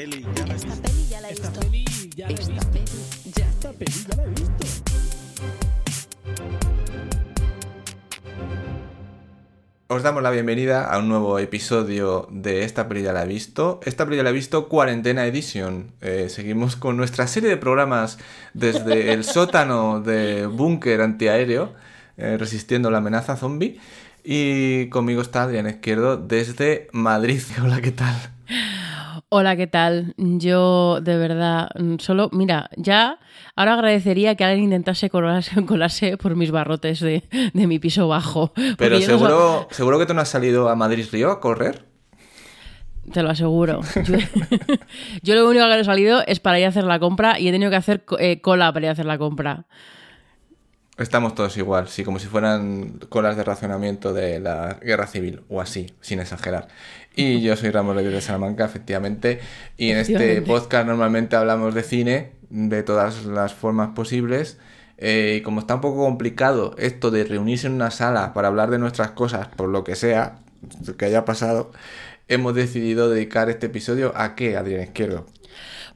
peli ya la he Esta visto. peli ya la he Esta visto. peli ya la he Esta visto. peli ya Esta peli ya la he visto. Os damos la bienvenida a un nuevo episodio de Esta peli ya la he visto. Esta peli ya la he visto Cuarentena Edition. Eh, seguimos con nuestra serie de programas desde el sótano de búnker antiaéreo, eh, resistiendo la amenaza zombie. Y conmigo está Adrián Izquierdo desde Madrid. Hola, ¿qué tal? Hola, ¿qué tal? Yo de verdad, mm, solo, mira, ya ahora agradecería que alguien intentase colarse, colarse por mis barrotes de, de mi piso bajo. Pero yo no seguro, seguro que tú no has salido a Madrid-Río a correr. Te lo aseguro. Yo, yo lo único que he salido es para ir a hacer la compra y he tenido que hacer eh, cola para ir a hacer la compra. Estamos todos igual, sí, como si fueran colas de racionamiento de la guerra civil, o así, sin exagerar. Y yo soy Ramos Reyes de Salamanca, efectivamente, y en este podcast normalmente hablamos de cine, de todas las formas posibles. eh, y como está un poco complicado esto de reunirse en una sala para hablar de nuestras cosas, por lo que sea, lo que haya pasado, hemos decidido dedicar este episodio a qué, Adrián Izquierdo.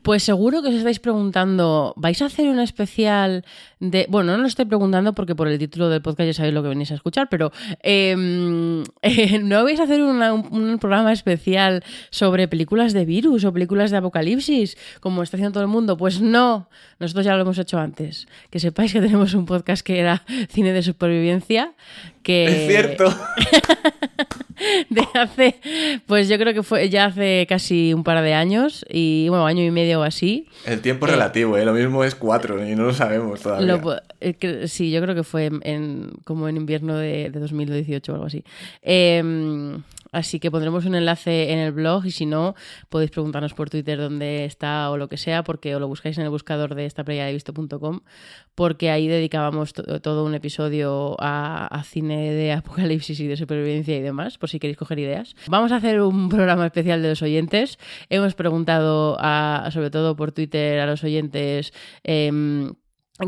Pues seguro que os estáis preguntando, ¿vais a hacer un especial de... Bueno, no lo estoy preguntando porque por el título del podcast ya sabéis lo que venís a escuchar, pero em, eh, ¿no vais a hacer una- un, un programa especial sobre películas de virus o películas de apocalipsis, como está haciendo todo el mundo? Pues no, nosotros ya lo hemos hecho antes. Que sepáis que tenemos un podcast que era cine de supervivencia, que... Es cierto. de hace, pues yo creo que fue ya hace casi un par de años y bueno, año y medio o así. El tiempo Eh, relativo, ¿eh? lo mismo es cuatro y no lo sabemos todavía. Lo eh, que- sí, yo creo que fue en, en- como en invierno de, de 2018 o algo así. Eh, así que pondremos un enlace en el blog y si no, podéis preguntarnos por Twitter dónde está o lo que sea, porque o lo buscáis en el buscador de esta visto.com, porque ahí dedicábamos to- todo un episodio a, a cine de apocalipsis y de supervivencia y demás, por si queréis coger ideas. Vamos a hacer un programa especial de los oyentes. Hemos preguntado, a, sobre todo por Twitter, a los oyentes. em,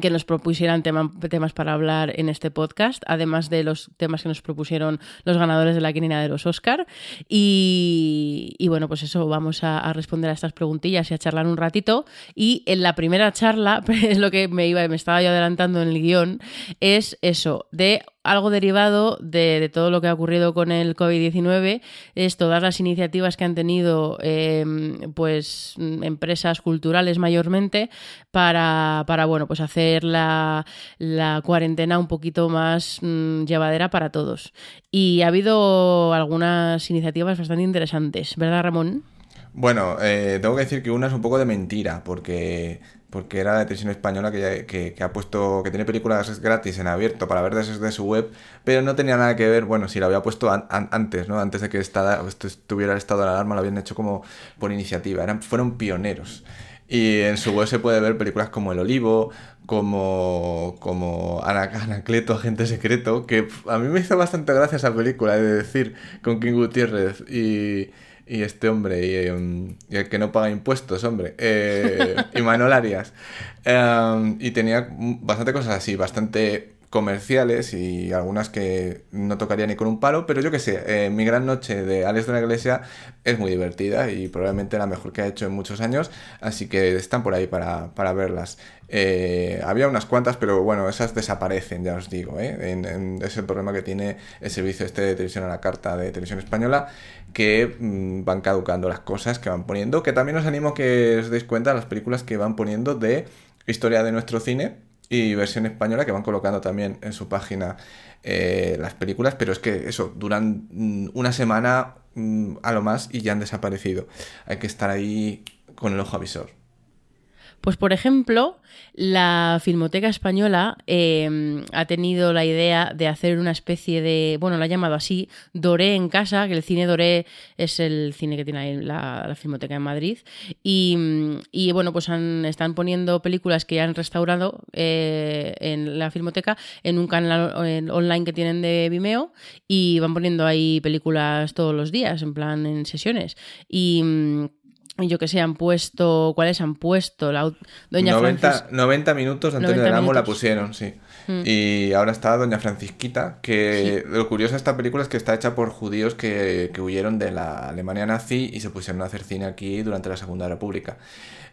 que nos propusieran tema- temas para hablar en este podcast, además de los temas que nos propusieron los ganadores de la quinina de los Oscar. Y, y bueno, pues eso, vamos a, a responder a estas preguntillas y a charlar un ratito. Y en la primera charla, es lo que me iba, me estaba yo adelantando en el guion, es eso, de algo derivado de, todo lo que ha ocurrido con el COVID-19, es todas las iniciativas que han tenido eh, pues empresas culturales mayormente para, para bueno, pues hacer la, la cuarentena un poquito más mm, llevadera para todos. Y ha habido algunas iniciativas bastante interesantes, ¿verdad, Ramón? Bueno, eh, tengo que decir que una es un poco de mentira, porque, porque era la televisión española que, que, ha puesto, que tiene películas gratis en abierto para ver desde su web, pero no tenía nada que ver, bueno, si lo había puesto an- an- antes, ¿no? Antes de que estuviera el estado de alarma, lo habían hecho como por iniciativa, eran, fueron pioneros. Y en su web se puede ver películas como El Olivo, como, como Ana- Anacleto, Agente Secreto, que a mí me hizo bastante gracia esa película, de decir, con King Gutiérrez y, y este hombre, y, em, y el que no paga impuestos, hombre, eh, y Manuel Arias. Em, y tenía bastante cosas así, bastante comerciales y algunas que no tocaría ni con un palo, pero yo que sé, eh, Mi Gran Noche de Alex de la Iglesia es muy divertida y probablemente la mejor que ha hecho en muchos años, así que están por ahí para, para verlas. Eh, había unas cuantas, pero bueno, esas desaparecen, ya os digo, ¿eh? Es el problema que tiene el servicio este de televisión a la carta de televisión española, que mm, van caducando las cosas que van poniendo, que también os animo a que os deis cuenta de las películas que van poniendo de historia de nuestro cine y versión española que van colocando también en su página eh, las películas, pero es que eso, duran mm, una semana mm, a lo más y ya han desaparecido. Hay que estar ahí con el ojo avisor. Pues, por ejemplo, la Filmoteca Española eh, ha tenido la idea de hacer una especie de, bueno, lo ha llamado así, Doré en casa, que el cine Doré es el cine que tiene ahí la, la Filmoteca en Madrid. Y, y, bueno, pues han- están poniendo películas que han restaurado eh, en la Filmoteca en un canal online que tienen de Vimeo y van poniendo ahí películas todos los días, en plan en sesiones. Y. mm, yo que sé, han puesto, ¿cuáles han puesto? La, Doña 90, Francis- 90 minutos de Antonio 90 del Amo la pusieron, sí. Mm. Y ahora está Doña Francisquita, que lo curioso de esta película es que está hecha por judíos que, que huyeron de la Alemania nazi y se pusieron a hacer cine aquí durante la Segunda República.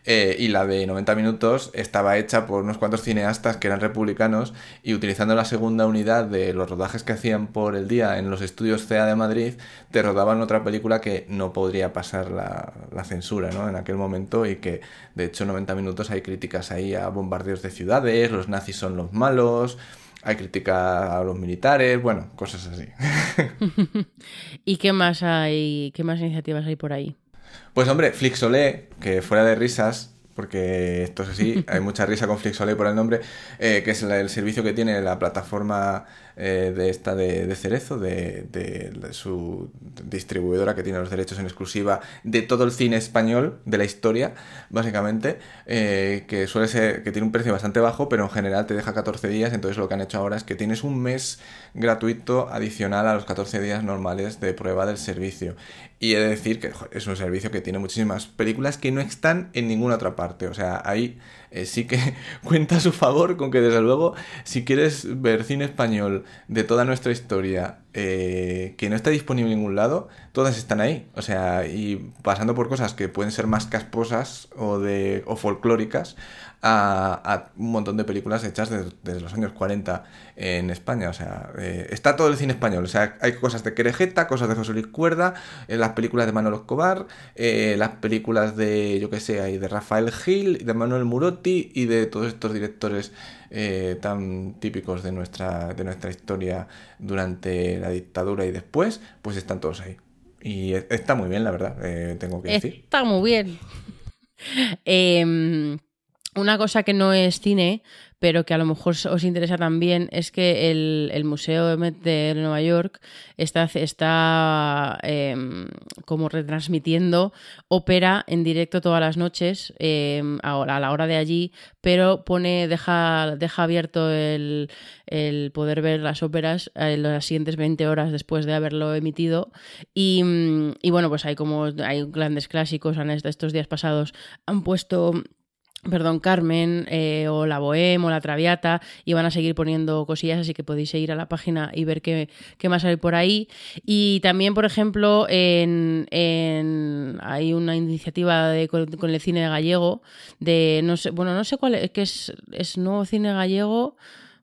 Eh, y la de 90 minutos estaba hecha por unos cuantos cineastas que eran republicanos y utilizando la segunda unidad de los rodajes que hacían por el día en los estudios CEA de Madrid, te rodaban otra película que no podría pasar la, la censura ¿no? en aquel momento y que de hecho 90 minutos hay críticas ahí a bombardeos de ciudades, los nazis son los malos. Hay crítica a los militares, bueno, cosas así. ¿Y qué más hay? ¿Qué más iniciativas hay por ahí? Pues hombre, Flixolé, que fuera de risas, porque esto es así, hay mucha risa con Flixolé por el nombre, eh, que es el servicio que tiene la plataforma eh, de esta de, de Cerezo, de, de- su distribuidora que tiene los derechos en exclusiva de todo el cine español, de la historia, básicamente, eh, que suele ser, que tiene un precio bastante bajo, pero en general te deja 14 días, entonces lo que han hecho ahora es que tienes un mes gratuito adicional a los 14 días normales de prueba del servicio. Y he de decir que es un servicio que tiene muchísimas películas que no están en ninguna otra parte. O sea, ahí eh, sí que cuenta a su favor con que desde luego si quieres ver cine español de toda nuestra historia eh, que no está disponible en ningún lado, todas están ahí. O sea, y pasando por cosas que pueden ser más casposas o, de, o folclóricas a, a un montón de películas hechas desde, los años 40 en España. O sea, eh, está todo el cine español. O sea, hay cosas de Querejeta, cosas de José Luis Cuerda, eh, las películas de Manolo Escobar, eh, las películas de, yo que sé, de Rafael Gil, de Manuel Murotti y de todos estos directores tan típicos de nuestra, de nuestra historia durante la dictadura y después, pues están todos ahí. Y está muy bien, la verdad, eh, tengo que decir. Está muy bien. Em, una cosa que no es cine, pero que a lo mejor os interesa también, es que el, el Museo de Nueva York está, está em, como retransmitiendo ópera en directo todas las noches ahora, a la hora de allí, pero pone, deja, deja abierto el, el poder ver las óperas en las siguientes 20 horas después de haberlo emitido. Y, y bueno, pues hay como hay grandes clásicos, estos días pasados han puesto perdón, Carmen, eh, o la Bohème, o la Traviata, y van a seguir poniendo cosillas, así que podéis ir a la página y ver qué, qué más hay por ahí. Y también, por ejemplo, en, en- hay una iniciativa de, con, con el cine gallego, de, no sé, bueno, no sé cuál es, que es, es nuevo cine gallego,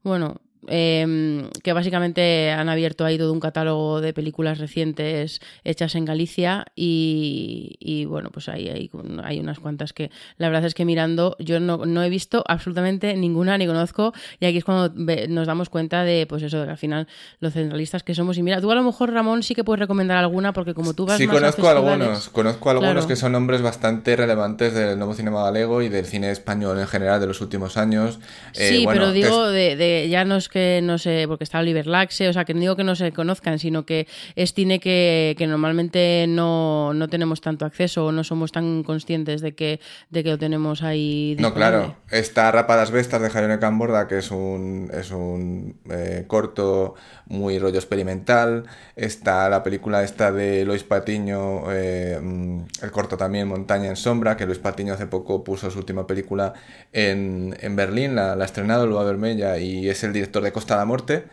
bueno... em, que básicamente han abierto ahí todo un catálogo de películas recientes hechas en Galicia y, y, bueno, pues ahí hay, hay unas cuantas que la verdad es que mirando yo no, no he visto absolutamente ninguna ni conozco y aquí es cuando nos damos cuenta de pues eso, de que al final los centralistas que somos y mira, tú a lo mejor Ramón sí que puedes recomendar alguna porque como tú vas Sí, más a conozco festivales- algunos. Conozco algunos Claro. que son nombres bastante relevantes del nuevo cinema galego y del cine español en general de los últimos años. Eh, Sí, bueno, pero digo, es- de, de- ya no es que no sé, porque está Oliver Laxe, o sea, que no digo que no se conozcan, sino que es cine que, que normalmente no, no tenemos tanto acceso o no somos tan conscientes de que, de que lo tenemos ahí. No, claro. Está Rapadas Vestas de Jaione Camborda, que es un, es un eh, corto muy rollo experimental. Está la película esta de Lois Patiño, eh, mm, el corto también, Montaña en Sombra, que Lois Patiño hace poco puso su última película en, en Berlín, la, la ha estrenado, Lua Vermella, y es el director de Costa de la Morte.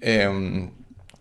Em,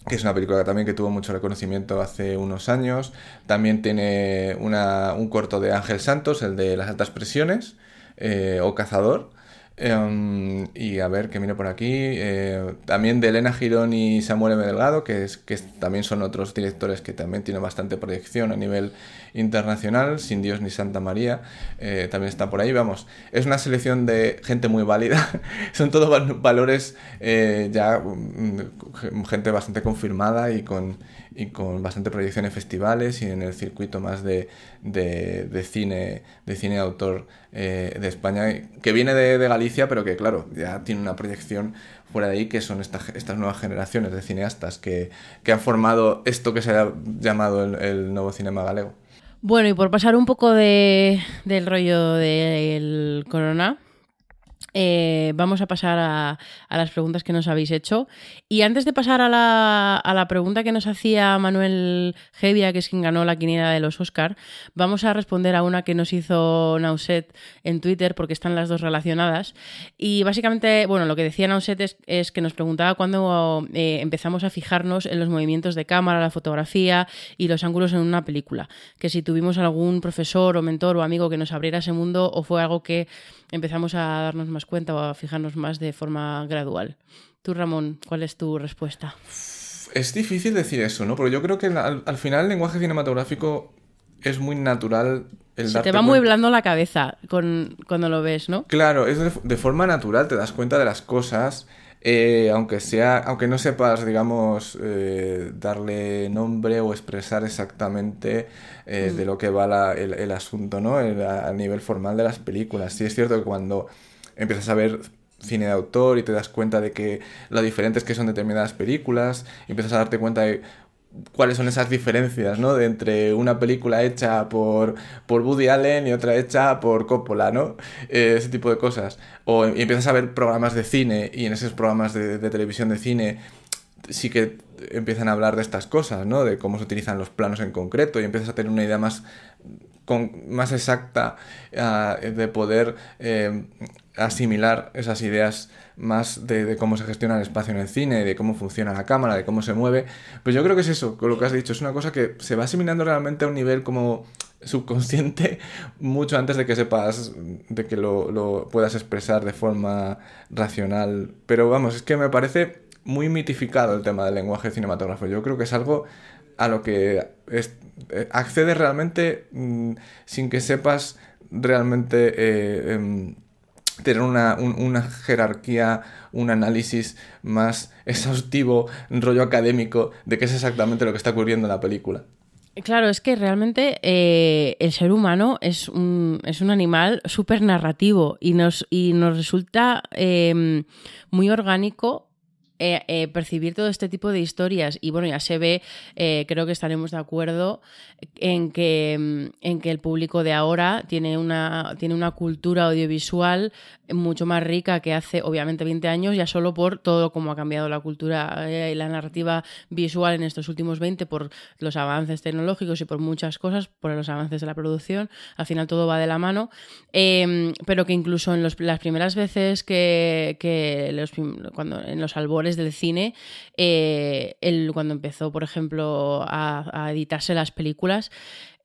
que es una película también que tuvo mucho reconocimiento hace unos años. También tiene una- un corto de Ángel Santos, el de las altas presiones, eh, o Cazador. Em, y a ver, que miro por aquí. eh, también de Elena Girón y Samuel M. Delgado, que, es, que también son otros directores que también tienen bastante proyección a nivel internacional. Sin Dios ni Santa María, eh, también está por ahí. Vamos, es una selección de gente muy válida. son todos val- valores eh, ya, mm, gente bastante confirmada y con, y con bastante proyección en festivales y en el circuito más de, de, cine de cine de autor eh, de España, que viene de, de Galicia, pero que claro, ya tiene una proyección fuera de ahí, que son esta- estas nuevas generaciones de cineastas que, que han formado esto que se ha llamado el, el nuevo cinema galego. Bueno, y por pasar un poco de, del rollo del corona, eh, vamos a pasar a, las preguntas que nos habéis hecho. Y antes de pasar a la, a la pregunta que nos hacía Manuel Gevia, que es quien ganó la quiniela de los Oscar, vamos a responder a una que nos hizo Nauset en Twitter, porque están las dos relacionadas. Y básicamente, bueno, lo que decía Nauset es, es que nos preguntaba cuándo eh, empezamos a fijarnos en los movimientos de cámara, la fotografía y los ángulos en una película. Que si tuvimos algún profesor o mentor o amigo que nos abriera ese mundo o fue algo que empezamos a darnos más cuenta o a fijarnos más de forma gradual. Tú, Ramón, ¿cuál es tu respuesta? Es difícil decir eso, ¿no? Pero yo creo que al, al final el lenguaje cinematográfico es muy natural el Se te va cuenta- mueblando la cabeza con, cuando lo ves, ¿no? Claro, es de, de forma natural, te das cuenta de las cosas, eh, aunque sea, aunque no sepas, digamos, eh, darle nombre o expresar exactamente eh, de lo que va la- el, el asunto, ¿no? El- a, a nivel formal de las películas. Sí es cierto que cuando empiezas a ver cine de autor y te das cuenta de que lo diferentes que son determinadas películas, empiezas a darte cuenta de cuáles son esas diferencias, ¿no? De entre una película hecha por, por Woody Allen y otra hecha por Coppola, ¿no? Eh, ese tipo de cosas. O y empiezas a ver programas de cine y en esos programas de, de televisión de cine sí que empiezan a hablar de estas cosas, ¿no? De cómo se utilizan los planos en concreto y empiezas a tener una idea más, con, más exacta ah, de poder eh, asimilar esas ideas más de, cómo se gestiona el espacio en el cine, de cómo funciona la cámara, de cómo se mueve. Pues yo creo que es eso, con lo que has dicho, es una cosa que se va asimilando realmente a un nivel como subconsciente mucho antes de que sepas, de que lo, puedas expresar de forma racional. Pero vamos, es que me parece muy mitificado el tema del lenguaje cinematográfico. Yo creo que es algo a lo que es- eh, accede realmente mm, sin que sepas realmente eh, em, tener una, un- una jerarquía, un análisis más exhaustivo, rollo académico de qué es exactamente lo que está ocurriendo en la película. Claro, es que realmente eh, el ser humano es un, es un animal súper narrativo y nos, y nos resulta eh, muy orgánico eh, eh, percibir todo este tipo de historias. Y bueno, ya se ve, eh, creo que estaremos de acuerdo en que, mm, en que el público de ahora tiene una, tiene una cultura audiovisual mucho más rica que hace, obviamente, 20 años, ya solo por todo cómo ha cambiado la cultura y la narrativa visual en estos últimos 20, por los avances tecnológicos y por muchas cosas, por los avances de la producción. Al final todo va de la mano. Eh, pero que incluso en los- las primeras veces que, que los cuando, en los albores del cine, eh, el, cuando empezó, por ejemplo, a, a editarse las películas,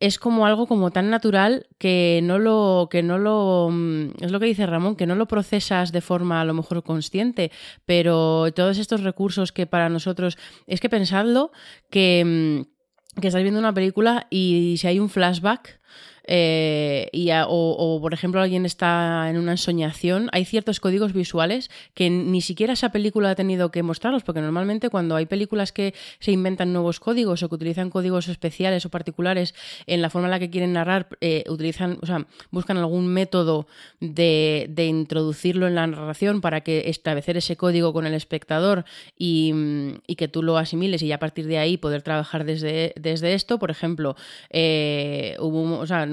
es como algo como tan natural que no lo que no lo mm, es lo que dice Ramón que no lo procesas de forma a lo mejor consciente pero todos estos recursos que para nosotros es que pensadlo que mm, que estás viendo una película y si hay un flashback eh, o, por ejemplo alguien está en una ensoñación, hay ciertos códigos visuales que ni siquiera esa película ha tenido que mostrarlos, porque normalmente cuando hay películas que se inventan nuevos códigos o que utilizan códigos especiales o particulares en la forma en la que quieren narrar, eh, utilizan, o sea, buscan algún método de, de introducirlo en la narración para que establecer ese código con el espectador y, mm, y que tú lo asimiles y ya a partir de ahí poder trabajar desde, desde esto. Por ejemplo, eh,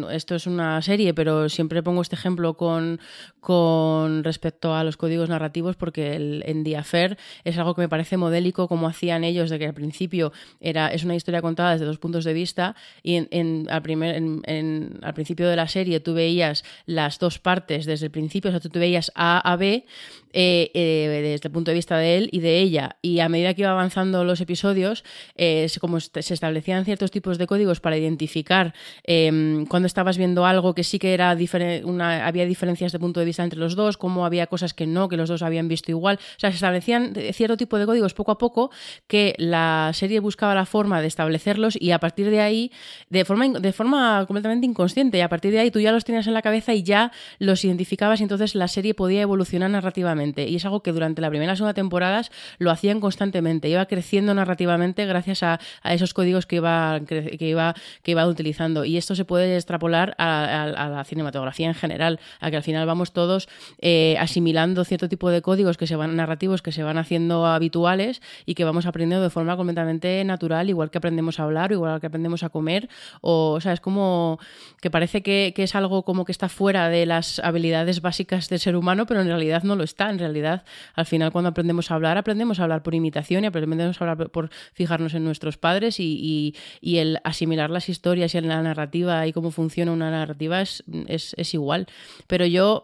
esto es una serie, pero siempre pongo este ejemplo con, con respecto a los códigos narrativos porque el, en The Affair es algo que me parece modélico como hacían ellos de que al principio era, es una historia contada desde dos puntos de vista y en, en- al, primer, en- al principio de la serie tú veías las dos partes desde el principio, o sea, tú te veías A a B eh, eh, desde el punto de vista de él y de ella. Y a medida que iba avanzando los episodios, eh, como se establecían ciertos tipos de códigos para identificar eh, cuando estabas viendo algo que sí que era difere- una, había diferencias de punto de vista entre los dos, como había cosas que no, que los dos habían visto igual. O sea, se establecían cierto tipo de códigos poco a poco que la serie buscaba la forma de establecerlos y a partir de ahí, de forma, de forma completamente inconsciente, y a partir de ahí tú ya los tenías en la cabeza y ya los identificabas y entonces la serie podía evolucionar narrativamente. Y es algo que durante la primera y segunda temporadas lo hacían constantemente, iba creciendo narrativamente gracias a, a esos códigos que iba, que, iba, que iba utilizando. Y esto se puede extrapolar a la cinematografía en general, a que al final vamos todos eh, asimilando cierto tipo de códigos que se van narrativos que se van haciendo habituales y que vamos aprendiendo de forma completamente natural, igual que aprendemos a hablar o igual que aprendemos a comer, o, o sea, es como que parece que, que es algo como que está fuera de las habilidades básicas del ser humano, pero en realidad no lo está. En realidad, al final, cuando aprendemos a hablar, aprendemos a hablar por imitación y aprendemos a hablar por- fijarnos en nuestros padres y, el asimilar las historias y la narrativa y cómo funciona una narrativa es, es igual. Pero yo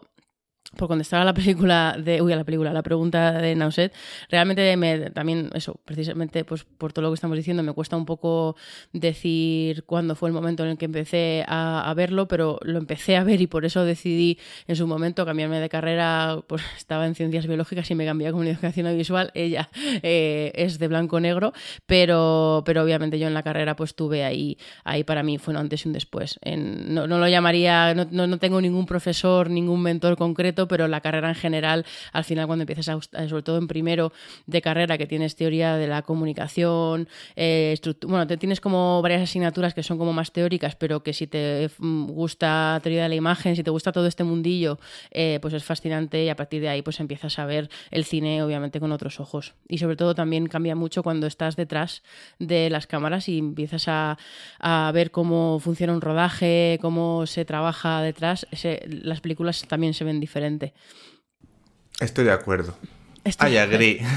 por contestar a la película de uy a la película la pregunta de Nauset realmente me también eso precisamente pues por todo lo que estamos diciendo me cuesta un poco decir cuándo fue el momento en el que empecé a, a verlo pero lo empecé a ver y por eso decidí en su momento cambiarme de carrera pues estaba en ciencias biológicas y me cambié a comunicación audiovisual ella eh, es de blanco negro pero pero obviamente yo en la carrera pues tuve ahí ahí para mí fue un antes y un después no, no lo llamaría no, no, no tengo ningún profesor ningún mentor concreto pero la carrera en general al final cuando empiezas a, eh, sobre todo en primero de carrera que tienes teoría de la comunicación eh, bueno te tienes como varias asignaturas que son como más teóricas pero que si te mm, gusta teoría de la imagen si te gusta todo este mundillo eh, pues es fascinante y a partir de ahí pues empiezas a ver el cine obviamente con otros ojos. Y sobre todo también cambia mucho cuando estás detrás de las cámaras y empiezas a, ver cómo funciona un rodaje cómo se trabaja detrás las películas también se ven diferente. Estoy de acuerdo. Estoy- I agree.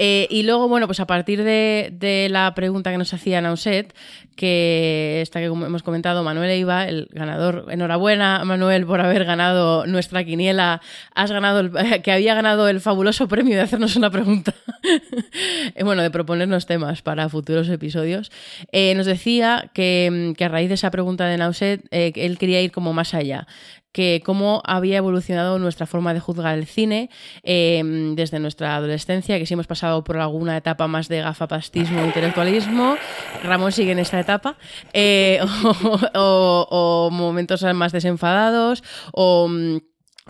Eh, y luego, bueno, pues a partir de, de la pregunta que nos hacía Nauset, que esta que hemos comentado, Manuel Eiva, el ganador, enhorabuena Manuel por haber ganado nuestra quiniela, has ganado, el- que había ganado el fabuloso premio de hacernos una pregunta, Eh, bueno, de proponernos temas para futuros episodios, Eh, nos decía que, que a raíz de esa pregunta de Nauset, eh, él quería ir como más allá que cómo había evolucionado nuestra forma de juzgar el cine eh, desde nuestra adolescencia, que si hemos pasado por alguna etapa más de gafapastismo intelectualismo, Ramón sigue en esta etapa, eh, o, momentos más desenfadados, o...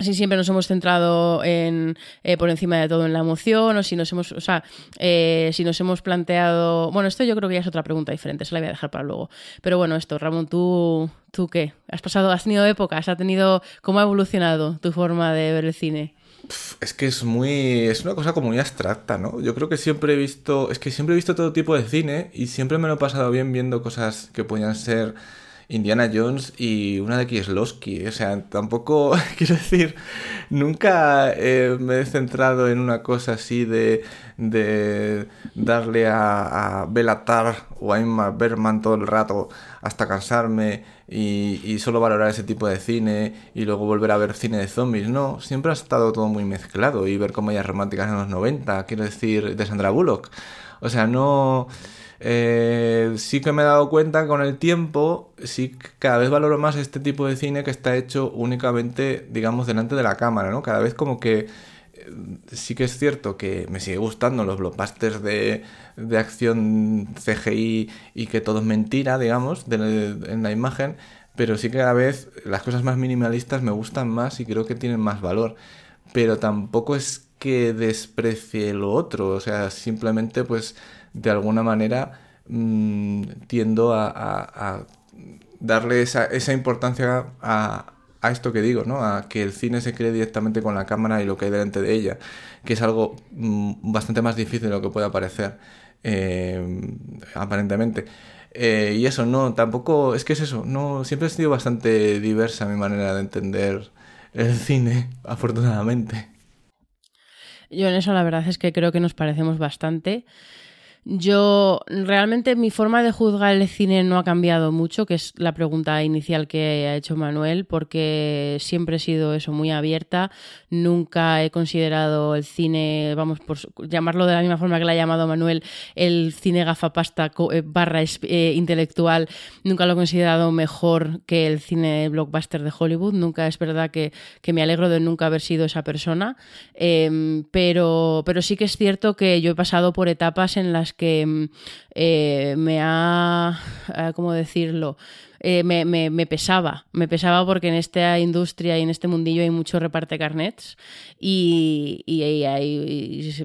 si siempre nos hemos centrado en eh, por encima de todo en la emoción o si nos hemos o sea eh, si nos hemos planteado bueno esto yo creo que ya es otra pregunta diferente se la voy a dejar para luego pero bueno esto Ramón tú tú qué has pasado has tenido épocas has tenido cómo ha evolucionado tu forma de ver el cine Es que es muy. Es una cosa como muy abstracta, ¿no? Yo creo que siempre he visto. Es que siempre he visto todo tipo de cine y siempre me lo he pasado bien viendo cosas que podían ser Indiana Jones y una de Kieslowski. O sea, tampoco. Quiero decir, nunca eh, me he centrado en una cosa así de. de darle a, a Belatar o a Ingmar Bergman todo el rato hasta cansarme y, y solo valorar ese tipo de cine y luego volver a ver cine de zombies. No, siempre ha estado todo muy mezclado y ver comedias románticas en los 90, quiero decir, de Sandra Bullock. O sea, no... eh, sí que me he dado cuenta con el tiempo, sí que cada vez valoro más este tipo de cine que está hecho únicamente, digamos, delante de la cámara, ¿no? Cada vez como que eh, sí que es cierto que me sigue gustando los blockbusters de, de acción CGI y que todo es mentira, digamos, en la imagen, pero sí que cada vez las cosas más minimalistas me gustan más y creo que tienen más valor. Pero tampoco es que desprecie lo otro, o sea, simplemente pues de alguna manera mm, tiendo a, darle esa, esa importancia a, a esto que digo, ¿no? A que el cine se cree directamente con la cámara y lo que hay delante de ella, que es algo mm, bastante más difícil de lo que pueda parecer, eh, aparentemente. Eh, y eso, no, tampoco, es que es eso, no, siempre ha sido bastante diversa mi manera de entender el cine, afortunadamente. Yo en eso la verdad es que creo que nos parecemos bastante. Yo realmente mi forma de juzgar el cine no ha cambiado mucho, que es la pregunta inicial que ha hecho Manuel, porque siempre he sido eso muy abierta. Nunca he considerado el cine, vamos, por llamarlo de la misma forma que la ha llamado Manuel, el cine gafapasta eh, barra eh, intelectual. Nunca lo he considerado mejor que el cine blockbuster de Hollywood. Nunca es verdad que, que me alegro de nunca haber sido esa persona. Em, pero, pero sí que es cierto que yo he pasado por etapas en las que mm, eh, me ha, ah, ¿cómo decirlo? Eh, me, me- pesaba. Me pesaba porque en esta industria y en este mundillo hay mucho reparte carnets y, y hay,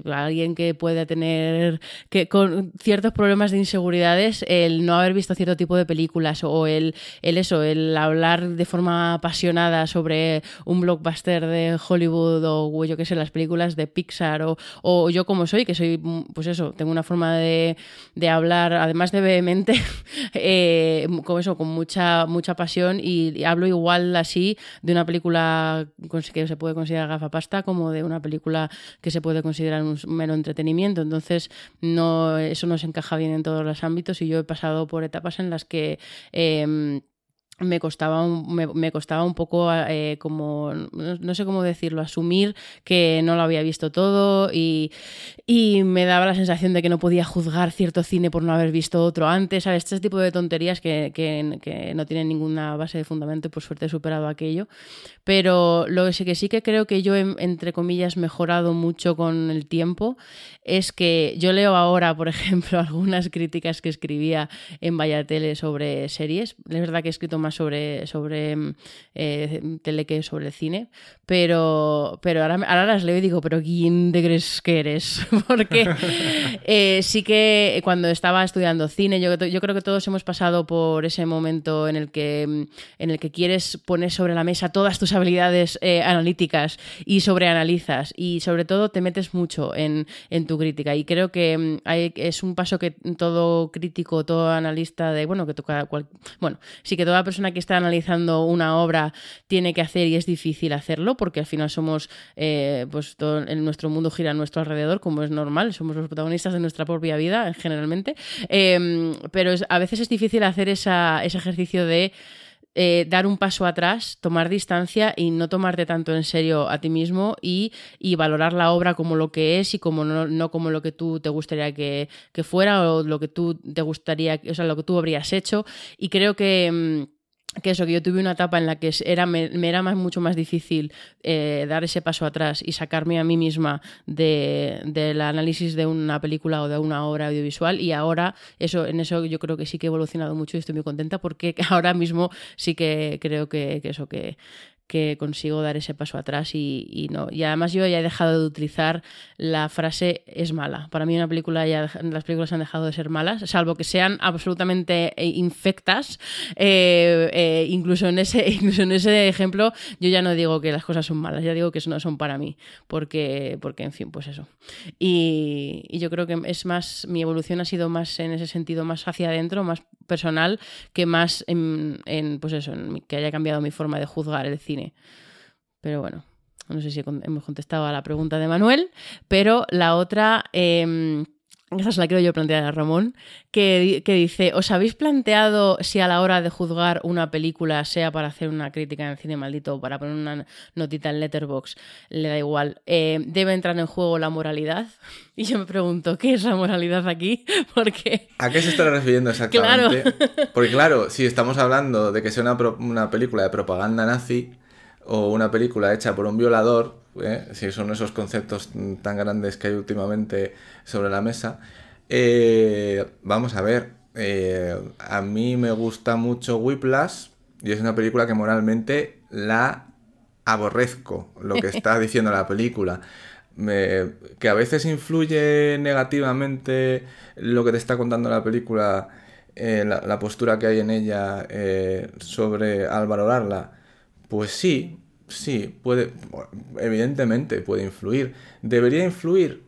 alguien que pueda tener que con ciertos problemas de inseguridades, el no haber visto cierto tipo de películas o el, el eso, el hablar de forma apasionada sobre un blockbuster de Hollywood o yo qué sé, las películas de Pixar o, o yo como soy, que soy, pues eso, tengo una forma de, de hablar, además de vehemente, eh, con eso, con mucha, mucha pasión y, hablo igual así de una película que se puede considerar gafapasta como de una película que se puede considerar un mero entretenimiento. Entonces, no, eso no se encaja bien en todos los ámbitos y yo he pasado por etapas en las que... em, me costaba un, me, me costaba un poco eh, como no, no sé cómo decirlo asumir que no lo había visto todo y, y me daba la sensación de que no podía juzgar cierto cine por no haber visto otro antes ¿sabes? este tipo de tonterías que, que, que no tienen ninguna base de fundamento y por suerte he superado aquello pero lo que sí que creo que yo he, entre comillas mejorado mucho con el tiempo es que yo leo ahora por ejemplo algunas críticas que escribía en Vaya Tele sobre series es verdad que he escrito sobre, sobre eh, tele que sobre cine, pero, pero ahora, ahora las leo y digo, pero ¿quién te crees que eres? Porque eh, sí que cuando estaba estudiando cine, yo, creo que todos hemos pasado por ese momento en el que, en el que quieres poner sobre la mesa todas tus habilidades eh, analíticas y sobreanalizas y sobre todo te metes mucho en, en tu crítica y creo que mm, es un paso que todo crítico, todo analista de, bueno, que toca, bueno, sí que toda persona que está analizando una obra tiene que hacer y es difícil hacerlo porque al final somos, eh, pues todo en nuestro mundo gira a nuestro alrededor, como es normal, somos los protagonistas de nuestra propia vida generalmente, eh, pero es, a veces es difícil hacer esa, ese ejercicio de eh, dar un paso atrás, tomar distancia y no tomarte tanto en serio a ti mismo y, y valorar la obra como lo que es y como no, no, como lo que tú te gustaría que, que, fuera o lo que tú te gustaría, o sea, lo que tú habrías hecho. Y creo que. Que eso, que yo tuve una etapa en la que era, me, era mucho más difícil eh, dar ese paso atrás y sacarme a mí misma de, del análisis de una película o de una obra audiovisual. Y ahora eso, en eso yo creo que sí que he evolucionado mucho y estoy muy contenta porque ahora mismo sí que creo que eso, que, que consigo dar ese paso atrás y, no. Y además yo ya he dejado de utilizar la frase es mala. Para mí una película ya las películas han dejado de ser malas, salvo que sean absolutamente infectas. Eh, eh, incluso, en ese, incluso en ese ejemplo yo ya no digo que las cosas son malas, ya digo que no son para mí, porque, porque en fin, pues eso. Y, yo creo que es más, mi evolución ha sido más en ese sentido, más hacia adentro, más personal, que más en, en pues eso, en que haya cambiado mi forma de juzgar el cine. Pero bueno, no sé si hemos contestado a la pregunta de Manuel, pero la otra, eh, esa se la quiero yo plantear a Ramón, que, que, dice, ¿os habéis planteado si a la hora de juzgar una película, sea para hacer una crítica en cine maldito o para poner una notita en Letterbox, le da igual, eh, debe entrar en juego la moralidad? Y yo me pregunto, ¿qué es la moralidad aquí? Porque... ¿A qué se está refiriendo exactamente? Claro. Porque claro, si estamos hablando de que sea una, una película de propaganda nazi, o una película hecha por un violador, ¿eh? si son esos conceptos tan grandes que hay últimamente sobre la mesa, eh, vamos a ver, eh, a mí me gusta mucho Whiplash y es una película que moralmente la aborrezco, lo que está diciendo la película. Me, que a veces influye negativamente lo que te está contando la película, la, la, postura que hay en ella sobre al valorarla pues sí, sí, puede, evidentemente puede influir. ¿Debería influir?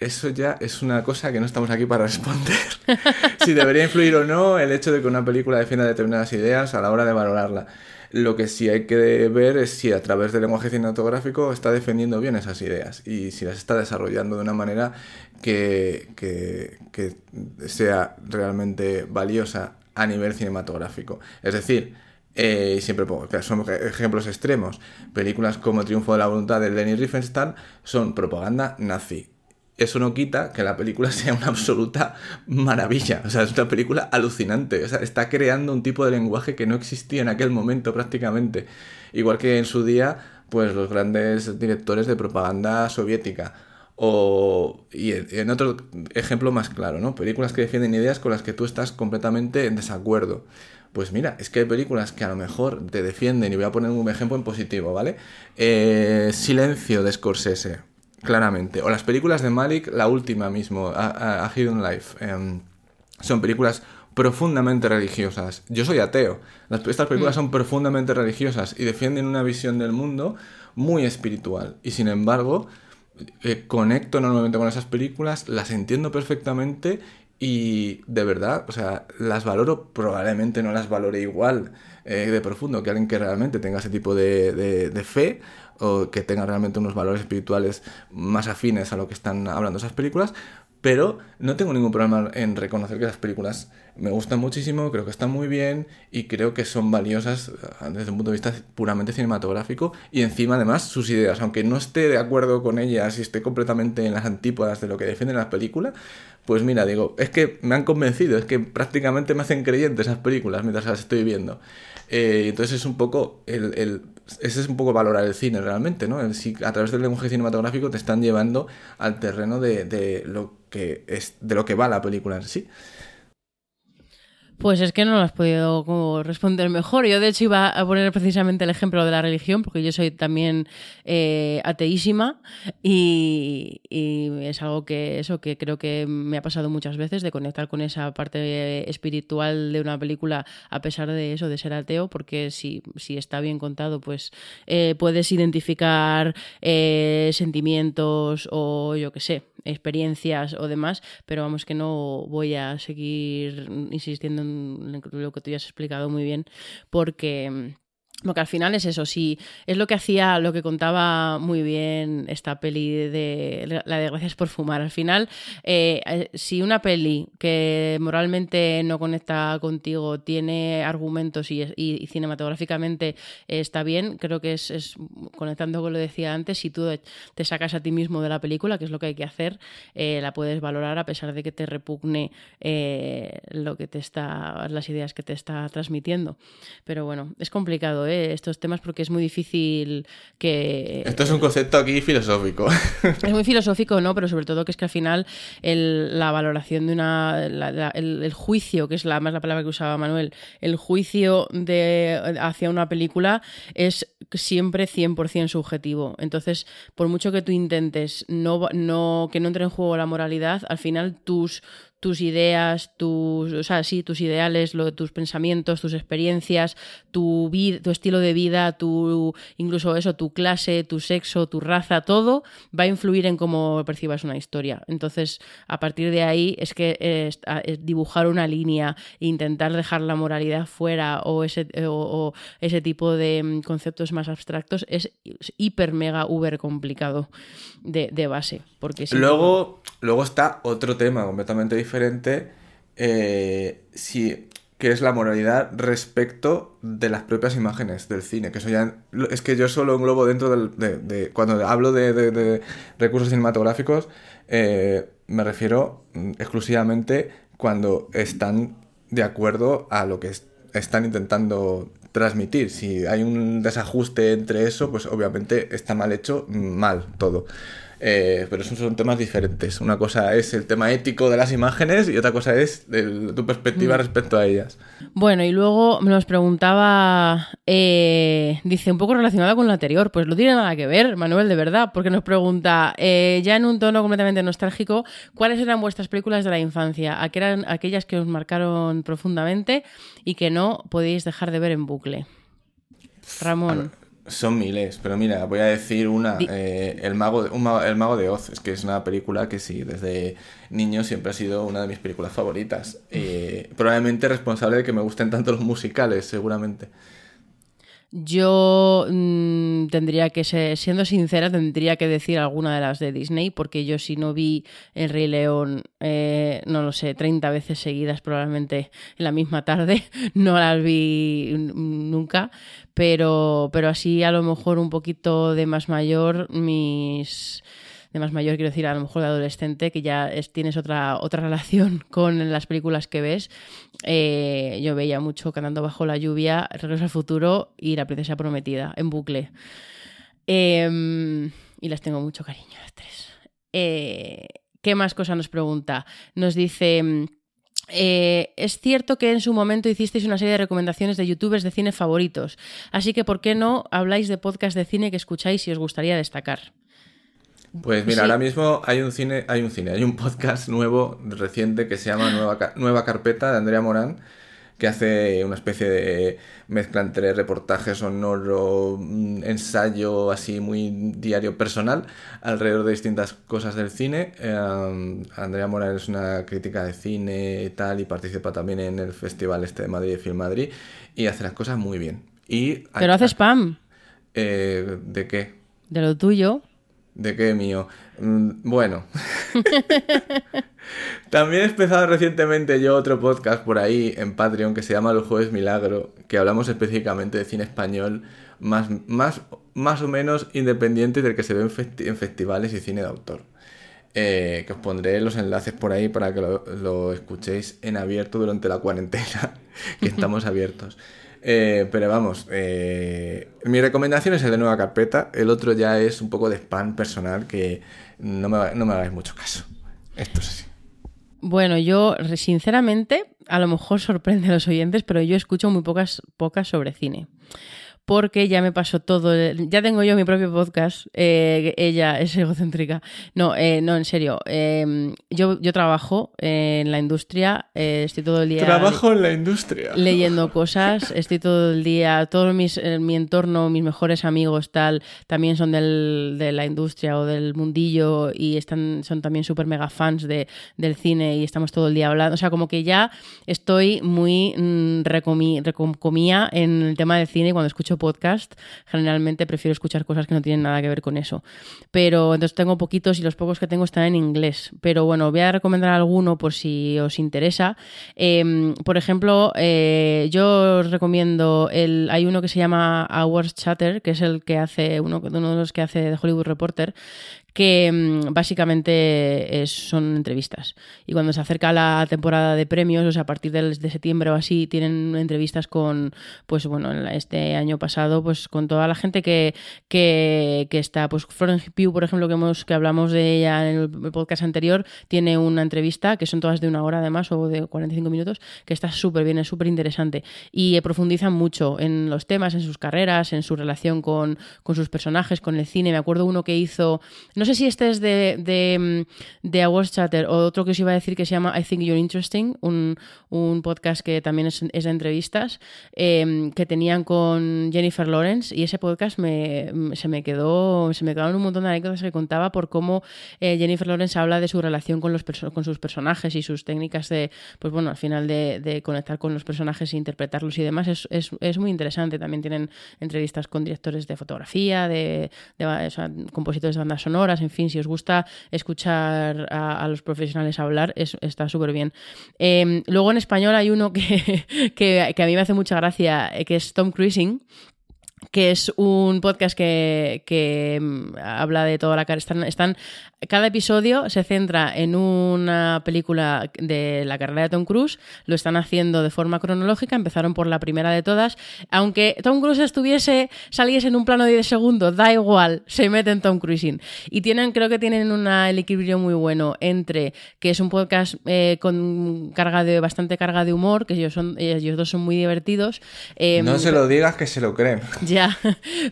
Eso ya es una cosa que no estamos aquí para responder. si debería influir o no el hecho de que una película defienda determinadas ideas a la hora de valorarla. Lo que sí hay que ver es si a través del lenguaje cinematográfico está defendiendo bien esas ideas y si las está desarrollando de una manera que, que, que sea realmente valiosa a nivel cinematográfico. Es decir, eh, siempre pongo, son ejemplos extremos. Películas como triunfo de la voluntad de Leni Riefenstahl son propaganda nazi. Eso no quita que la película sea una absoluta maravilla. O sea, es una película alucinante. O sea, está creando un tipo de lenguaje que no existía en aquel momento prácticamente. Igual que en su día, pues los grandes directores de propaganda soviética. O, y en otro ejemplo más claro, ¿no? Películas que defienden ideas con las que tú estás completamente en desacuerdo. Pues mira, es que hay películas que a lo mejor te defienden, y voy a poner un ejemplo en positivo, ¿vale? Eh, Silencio de Scorsese, claramente. O las películas de Malik, la última mismo, A, A- A Hidden Life. em, son películas profundamente religiosas. Yo soy ateo. Las- estas películas son profundamente religiosas y defienden una visión del mundo muy espiritual. Y sin embargo, eh, conecto normalmente con esas películas, las entiendo perfectamente y de verdad, o sea, las valoro, probablemente no las valore igual eh, de profundo que alguien que realmente tenga ese tipo de, de- de fe o que tenga realmente unos valores espirituales más afines a lo que están hablando esas películas, pero no tengo ningún problema en reconocer que las películas me gustan muchísimo, creo que están muy bien y creo que son valiosas eh, desde un punto de vista puramente cinematográfico y encima además sus ideas, aunque no esté de acuerdo con ellas y esté completamente en las antípodas de lo que defienden las películas, pues mira, digo, es que me han convencido, es que prácticamente me hacen creyente esas películas mientras las estoy viendo. Eh, entonces es un poco el, el- ese es un poco valorar el cine realmente, ¿no? El, si a través del lenguaje cinematográfico te están llevando al terreno de, de lo que es de lo que va la película en sí. Pues es que no lo has podido como responder mejor. Yo, de hecho, iba a poner precisamente el ejemplo de la religión, porque yo soy también eh, ateísima y, es algo que eso que creo que me ha pasado muchas veces de conectar con esa parte espiritual de una película a pesar de eso, de ser ateo, porque si, si está bien contado, pues eh, puedes identificar eh, sentimientos o yo qué sé, experiencias o demás, pero vamos que no voy a seguir insistiendo en lo que tú ya has explicado muy bien, porque porque al final es eso, sí, es lo que hacía, lo que contaba muy bien esta peli de La de Gracias por Fumar. Al final, eh, si una peli que moralmente no conecta contigo tiene argumentos y, y, y cinematográficamente está bien, creo que es, es, conectando con lo decía antes, si tú te sacas a ti mismo de la película, que es lo que hay que hacer, eh, la puedes valorar a pesar de que te repugne eh, lo que te está, las ideas que te está transmitiendo. Pero bueno, es complicado ¿eh? estos temas porque es muy difícil que... Esto es un concepto aquí filosófico. Es muy filosófico, ¿no? Pero sobre todo que es que al final el, la valoración de una... La, la, el, el, juicio, que es la más la palabra que usaba Manuel, el juicio de, hacia una película es siempre 100% subjetivo. Entonces, por mucho que tú intentes no, no, que no entre en juego la moralidad, al final tus tus ideas, tus, o sea, sí, tus ideales, lo, tus pensamientos, tus experiencias, tu, vida, tu estilo de vida, tu, incluso eso, tu clase, tu sexo, tu raza, todo va a influir en cómo percibas una historia. Entonces, a partir de ahí es que es dibujar una línea, intentar dejar la moralidad fuera o ese, o, ese tipo de conceptos más abstractos es hiper, mega, uber complicado de, de base. Luego, luego está otro tema completamente diferente diferente eh, si, que es la moralidad respecto de las propias imágenes del cine. Que eso ya es que yo solo englobo dentro del, de, cuando hablo de, recursos cinematográficos, eh, me refiero exclusivamente cuando están de acuerdo a lo que es, están intentando transmitir. Si hay un desajuste entre eso, pues obviamente está mal hecho, mal todo. Eh, pero esos son temas diferentes. Una cosa es el tema ético de las imágenes y otra cosa es tu perspectiva mm. respecto a ellas. Bueno, y luego nos preguntaba, eh, dice, un poco relacionado con lo anterior, pues no tiene nada que ver, Manuel, de verdad, porque nos pregunta, eh, ya en un tono completamente nostálgico, ¿cuáles eran vuestras películas de la infancia? ¿A qué eran aquellas que os marcaron profundamente y que no podéis dejar de ver en bucle? Ramón. Son miles, pero mira, voy a decir una, eh, el, mago, un mago, el Mago de Oz, es que es una película que sí, desde niño siempre ha sido una de mis películas favoritas. Eh, probablemente responsable de que me gusten tanto los musicales, seguramente. Yo mmm, tendría que ser, siendo sincera, tendría que decir alguna de las de Disney, porque yo si no vi El Rey León, eh, no lo sé, 30 veces seguidas probablemente en la misma tarde, no las vi nunca, pero, pero así a lo mejor un poquito de más mayor, mis de más mayor, quiero decir, a lo mejor de adolescente, que ya es, tienes otra, otra relación con las películas que ves. Eh, yo veía mucho Cantando bajo la lluvia, Regreso al futuro y La princesa prometida, en bucle. Eh, y las tengo mucho cariño, las tres. Eh, ¿Qué más cosa nos pregunta? Nos dice... eh, es cierto que en su momento hicisteis una serie de recomendaciones de youtubers de cine favoritos, así que ¿por qué no habláis de podcast de cine que escucháis y os gustaría destacar? Pues mira, Sí. ahora mismo hay un cine, hay un cine, hay un podcast nuevo, reciente, que se llama Nueva, Nueva Carpeta de Andrea Morán, que hace una especie de mezcla entre reportaje sonoro, mm, ensayo así muy diario personal alrededor de distintas cosas del cine. Eh, Andrea Morán es una crítica de cine y tal, y participa también en el festival este de Madrid, Film Madrid, y hace las cosas muy bien. Y Pero hace spam eh, ¿De qué? de lo tuyo. ¿De qué mío? Mm, Bueno. También he empezado recientemente yo otro podcast por ahí en Patreon que se llama Los Jueves Milagro, que hablamos específicamente de cine español más, más, más o menos independiente del que se ve en, festi- en festivales y cine de autor. Eh, que os pondré los enlaces por ahí para que lo escuchéis en abierto durante la cuarentena, que estamos abiertos. Eh, pero vamos, eh, mi recomendación es el de nueva carpeta, el otro ya es un poco de spam personal que no me, no me hagáis mucho caso. Esto es así. Bueno, yo sinceramente, a lo mejor sorprende a los oyentes, pero yo escucho muy pocas, pocas sobre cine. Porque ya me pasó todo, ya tengo yo mi propio podcast, eh, ella es egocéntrica. No, eh, no, en serio, eh, yo, yo trabajo en la industria, eh, estoy todo el día Trabajo en la industria. leyendo cosas, estoy todo el día, todo mis, mi entorno, mis mejores amigos, tal, también son del, de la industria o del mundillo y están, son también súper mega fans de, del cine y estamos todo el día hablando. O sea, como que ya estoy muy mm, recomi- recomía en el tema del cine y cuando escucho podcast, generalmente prefiero escuchar cosas que no tienen nada que ver con eso. Pero entonces tengo poquitos y los pocos que tengo están en inglés. Pero bueno, voy a recomendar alguno por si os interesa. Eh, por ejemplo, eh, yo os recomiendo el. Hay uno que se llama Hours Chatter, que es el que hace, uno, uno de los que hace de Hollywood Reporter, que mm, básicamente es- son entrevistas. Y cuando se acerca la temporada de premios, o sea, a partir del- de septiembre o así, tienen entrevistas con, pues bueno, este año pasado, pues con toda la gente que, que, que está, pues Florence Pugh, por ejemplo, que, hemos, que hablamos de ella en el podcast anterior, tiene una entrevista, que son todas de una hora además, o de 45 minutos, que está súper bien, es súper interesante. Y eh, profundizan mucho en los temas, en sus carreras, en su relación con, con sus personajes, con el cine. Me acuerdo uno que hizo, no sé si este es de, de, mm, de Awards Chatter o otro que os iba a decir que se llama I Think You're Interesting, un, un podcast que también es, de entrevistas, eh, que tenían con Jennifer Lawrence y ese podcast me, se me quedó, se me quedaron un montón de anécdotas que contaba por cómo eh, Jennifer Lawrence habla de su relación con, los con sus personajes y sus técnicas de, pues bueno, al final de, de conectar con los personajes e interpretarlos y demás. Es, es, es muy interesante. También tienen entrevistas con directores de fotografía, de, compositores de bandas sonoras, en fin, si os gusta escuchar a, los profesionales hablar, es- está súper bien. Eh, luego en español hay uno que, que, que a mí me hace mucha gracia, eh, que es Tom Cruising que es un podcast que, que mm, habla de toda la carrera. Están, cada episodio se centra en una película de la carrera de Tom Cruise. Lo están haciendo de forma cronológica. Empezaron por la primera de todas. Aunque Tom Cruise estuviese, saliese en un plano de 10 segundos, da igual, se meten Tom Cruising. Y tienen, creo que tienen una, equilibrio muy bueno entre que es un podcast eh, con carga de, bastante carga de humor, que ellos, son, ellos dos son muy divertidos. Eh, No se lo digas que se lo creen. ya,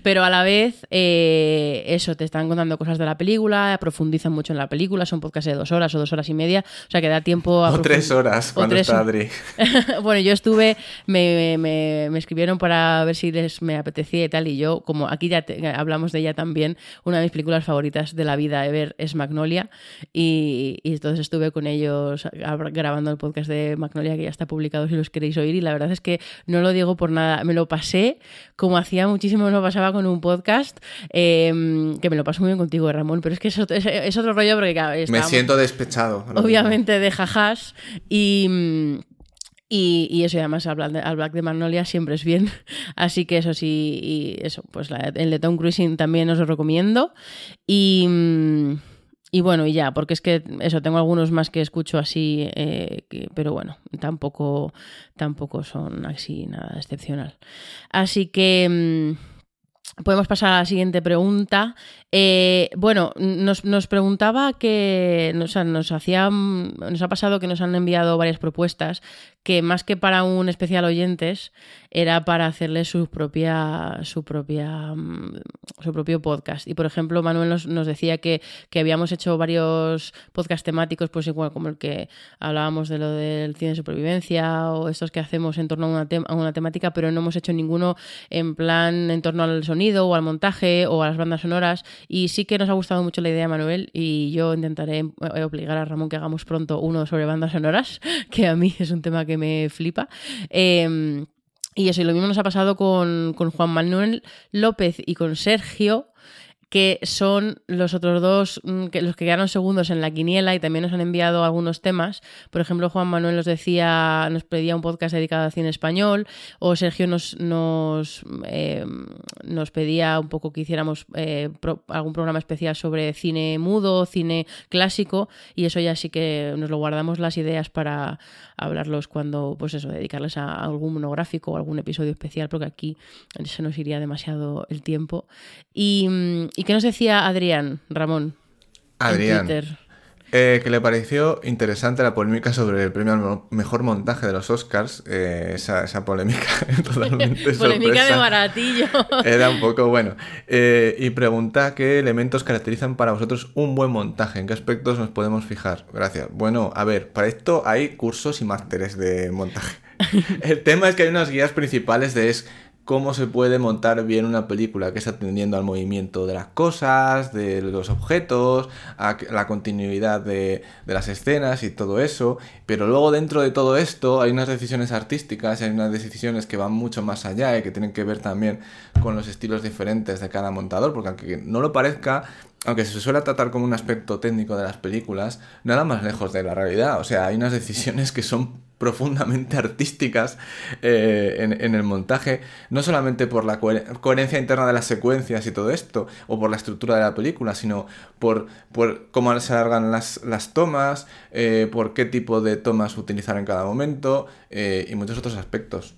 pero a la vez, eh, eso, te están contando cosas de la película, profundizan mucho en la película, son podcasts de dos horas o dos horas y media, o sea que da tiempo a... O tres horas cuando tres- está Adri. bueno, yo estuve, me, me- me escribieron para ver si les me apetecía y tal, y yo, como aquí ya te- hablamos de ella también, una de mis películas favoritas de la vida de ver es Magnolia, y, y entonces estuve con ellos grabando el podcast de Magnolia, que ya está publicado si los queréis oír, y la verdad es que no lo digo por nada, me lo pasé como hacía muchísimo me lo pasaba con un podcast, eh, que me lo paso muy bien contigo, Ramón, pero es que es, otro- es- es otro rollo porque claro, Me siento despechado. obviamente de jajas y, y, y eso y además de, hablar de Magnolia siempre es bien así que eso sí y eso pues la- el de Tom Cruising también os lo recomiendo y y bueno, y ya, porque es que eso, tengo algunos más que escucho así, eh, pero bueno, tampoco, tampoco son así nada excepcional. Así que, mm, Podemos pasar a la siguiente pregunta. Eh, bueno, nos, nos preguntaba que o sea, nos hacía, nos ha pasado que nos han enviado varias propuestas que más que para un especial oyentes era para hacerle su propia su propia mm, su propio podcast. Y por ejemplo Manuel nos, decía que, que, habíamos hecho varios podcast temáticos pues igual como el que hablábamos de lo del cine de supervivencia o estos que hacemos en torno a una, a una temática pero no hemos hecho ninguno en plan en torno al sonido o al montaje o a las bandas sonoras. Y sí que nos ha gustado mucho la idea Manuel y yo intentaré eh, obligar a Ramón que hagamos pronto uno sobre bandas sonoras que a mí es un tema que me flipa. Eh, y eso, y lo mismo nos ha pasado con, con Juan Manuel López y con Sergio que son los otros dos, mm, que los que quedaron segundos en la quiniela y también nos han enviado algunos temas. Por ejemplo, Juan Manuel nos decía, nos pedía un podcast dedicado al cine español, o Sergio nos, nos, eh, nos pedía un poco que hiciéramos eh, algún programa especial sobre cine mudo, cine clásico, y eso ya sí que nos lo guardamos las ideas para hablarlos cuando, pues eso, dedicarles a algún monográfico o algún episodio especial, porque aquí se nos iría demasiado el tiempo. Y mm, ¿Y qué nos decía Adrián, Ramón? Adrián. Eh, que le pareció interesante la polémica sobre el premio al mejor montaje de los Oscars. Eh, esa, esa, polémica totalmente Polémica de baratillo. Era un poco bueno. Eh, y pregunta qué elementos caracterizan para vosotros un buen montaje. ¿En qué aspectos nos podemos fijar? Gracias. Bueno, a ver, para esto hay cursos y másteres de montaje. el tema es que hay unas guías principales de es cómo se puede montar bien una película que está atendiendo al movimiento de las cosas, de los objetos, a la continuidad de, de, las escenas y todo eso. Pero luego dentro de todo esto hay unas decisiones artísticas, hay unas decisiones que van mucho más allá y que tienen que ver también con los estilos diferentes de cada montador, porque aunque no lo parezca, aunque se suele tratar como un aspecto técnico de las películas, nada más lejos de la realidad. O sea, hay unas decisiones que son profundamente artísticas eh, en, el montaje, no solamente por la coherencia interna de las secuencias y todo esto, o por la estructura de la película, sino por, cómo se alargan las, las tomas, eh, por qué tipo de tomas utilizar en cada momento eh, y muchos otros aspectos.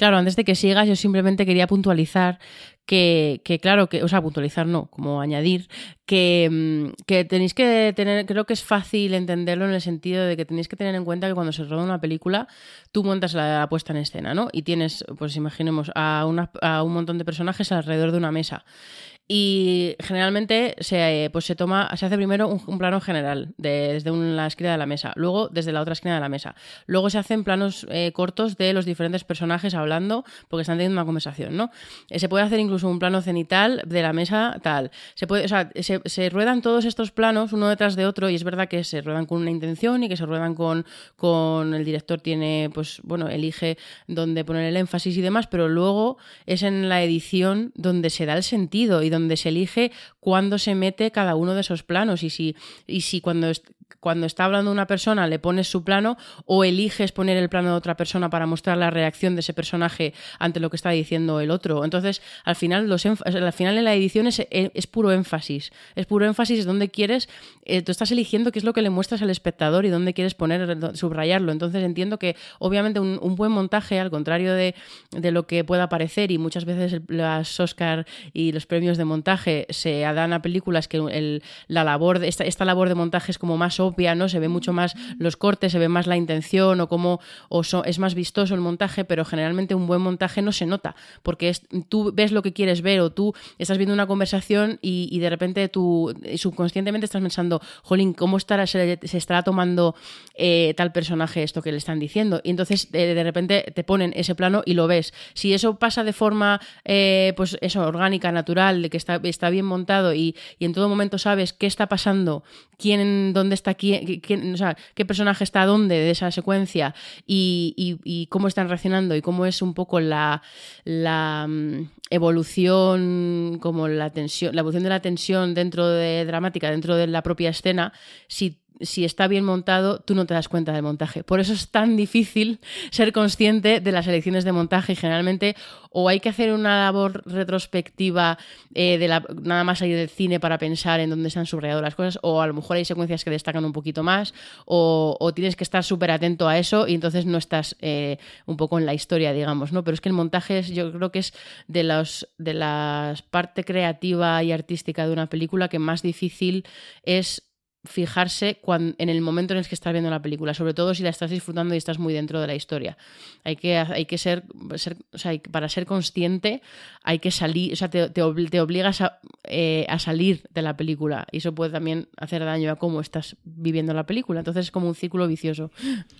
Claro, antes de que sigas, yo simplemente quería puntualizar que, que, claro, que, o sea, puntualizar no, como añadir, que, mm, que, tenéis que tener, creo que es fácil entenderlo en el sentido de que tenéis que tener en cuenta que cuando se roda una película, tú montas la, puesta en escena, ¿no? Y tienes, pues imaginemos, a, una, a un montón de personajes alrededor de una mesa. Y generalmente se, pues se toma, se hace primero un, plano general de, desde una esquina de la mesa, luego desde la otra esquina de la mesa. Luego se hacen planos eh, cortos de los diferentes personajes hablando porque están teniendo una conversación, ¿no? Eh, se puede hacer incluso un plano cenital de la mesa tal. Se puede, o sea, se, se, ruedan todos estos planos uno detrás de otro y es verdad que se ruedan con una intención y que se ruedan con, con el director tiene, pues bueno, elige dónde poner el énfasis y demás, pero luego es en la edición donde se da el sentido y donde donde se elige cuándo se mete cada uno de esos planos. Y si, y si cuando, cuando está hablando una persona le pones su plano o eliges poner el plano de otra persona para mostrar la reacción de ese personaje ante lo que está diciendo el otro. Entonces, al final, los al final en la edición es, es, puro énfasis. Es puro énfasis donde quieres, eh, tú estás eligiendo qué es lo que le muestras al espectador y dónde quieres poner, subrayarlo. Entonces entiendo que obviamente un, un buen montaje, al contrario de, de, lo que pueda parecer, y muchas veces las Oscar y los premios de montaje se dan a películas que el, la labor, esta, esta labor de montaje es como más obvia, ¿no? Se ve mucho más los cortes, se ve más la intención o cómo o so, es más vistoso el montaje, pero generalmente un buen montaje no se nota, porque es, tú ves lo que quieres ver o tú estás viendo una conversación y, de repente tú subconscientemente estás pensando, jolín, ¿cómo estará, se, estará tomando eh, tal personaje esto que le están diciendo? Y entonces de, de, repente te ponen ese plano y lo ves. Si eso pasa de forma, eh, pues eso, orgánica, natural, de que está, está bien montado y, y en todo momento sabes qué está pasando, quién, dónde está qué personaje está dónde de esa secuencia y, cómo están reaccionando y cómo es un poco la, la um, evolución, como la tensión, la evolución de la tensión dentro de dramática, dentro de la propia escena, si si está bien montado, tú no te das cuenta del montaje. Por eso es tan difícil ser consciente de las elecciones de montaje generalmente o hay que hacer una labor retrospectiva eh, de la, nada más salir del cine para pensar en dónde se han subrayado las cosas, o a lo mejor hay secuencias que destacan un poquito más, o, tienes que estar súper atento a eso y entonces no estás eh, un poco en la historia, digamos, ¿no? Pero es que el montaje es, yo creo que es de los de la parte creativa y artística de una película que más difícil es fijarse cuan- en el momento en el que estás viendo la película, sobre todo si la estás disfrutando y estás muy dentro de la historia. Hay que, hay que ser, ser- o sea, para ser consciente hay que salir, o sea, te, te obli- te obligas a, eh, a salir de la película y eso puede también hacer daño a cómo estás viviendo la película. Entonces es como un círculo vicioso.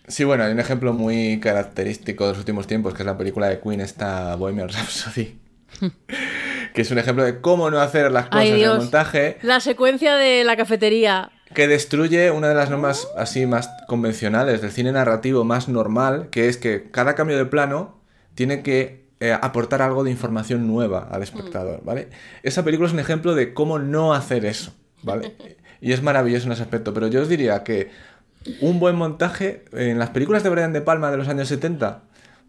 Sí, bueno, hay un ejemplo muy característico de los últimos tiempos, que es la película de Queen, esta Bohemian Rhapsody. que es un ejemplo de cómo no hacer las cosas Ay, en el montaje, La secuencia de la cafetería. Que destruye una de las normas así más convencionales del cine narrativo más normal, que es que cada cambio de plano tiene que eh, aportar algo de información nueva al espectador, ¿vale? Esa película es un ejemplo de cómo no hacer eso, ¿vale? Y es maravilloso en ese aspecto, pero yo os diría que un buen montaje en las películas de Brian De Palma de los años 70,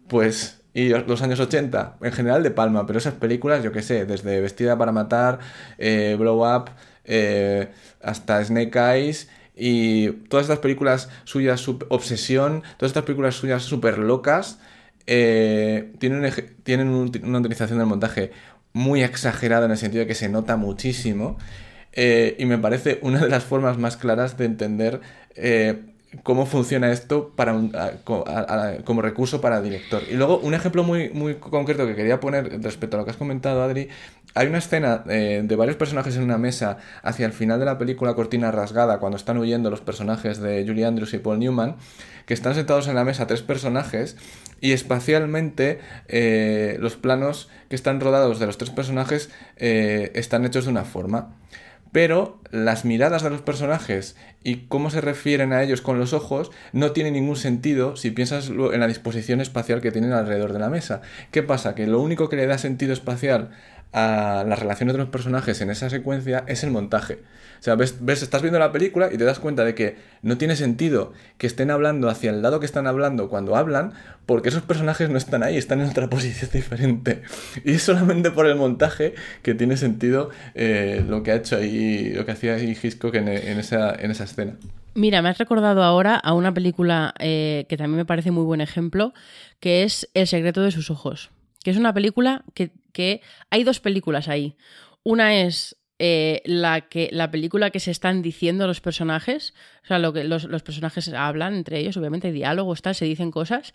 pues y los años 80, en general de Palma, pero esas películas, yo qué sé, desde Vestida para matar, eh, Blow Up, eh, hasta Snake Eyes y todas estas películas suyas, Obsesión, todas estas películas suyas súper locas, eh, tienen, tienen un- una utilización del montaje muy exagerada en el sentido de que se nota muchísimo. eh, y me parece una de las formas más claras de entender eh, cómo funciona esto para como recurso para director. Y luego, un ejemplo muy, muy concreto que quería poner respecto a lo que has comentado, Adri, hay una escena eh, de varios personajes en una mesa hacia el final de la película Cortina Rasgada, cuando están huyendo los personajes de Julie Andrews y Paul Newman, que están sentados en la mesa tres personajes y espacialmente eh, los planos que están rodados de los tres personajes eh, están hechos de una forma pero las miradas de los personajes y cómo se refieren a ellos con los ojos no tiene ningún sentido si piensas en la disposición espacial que tienen alrededor de la mesa. ¿Qué pasa? Que lo único que le da sentido espacial a las relaciones de los personajes en esa secuencia es el montaje. O sea, ves, ves, estás viendo la película y te das cuenta de que no tiene sentido que estén hablando hacia el lado que están hablando cuando hablan, porque esos personajes no están ahí, están en otra posición diferente. Y es solamente por el montaje que tiene sentido eh, lo que ha hecho ahí, lo que hacía ahí Hitchcock en, en esa, en esa escena. Mira, me has recordado ahora a una película eh, que también me parece muy buen ejemplo, que es El secreto de sus ojos. Que es una película que, que hay dos películas ahí. Una es eh, la, que, la película que se están diciendo los personajes, o sea, lo que los, los personajes hablan entre ellos, obviamente diálogos, tal, se dicen cosas.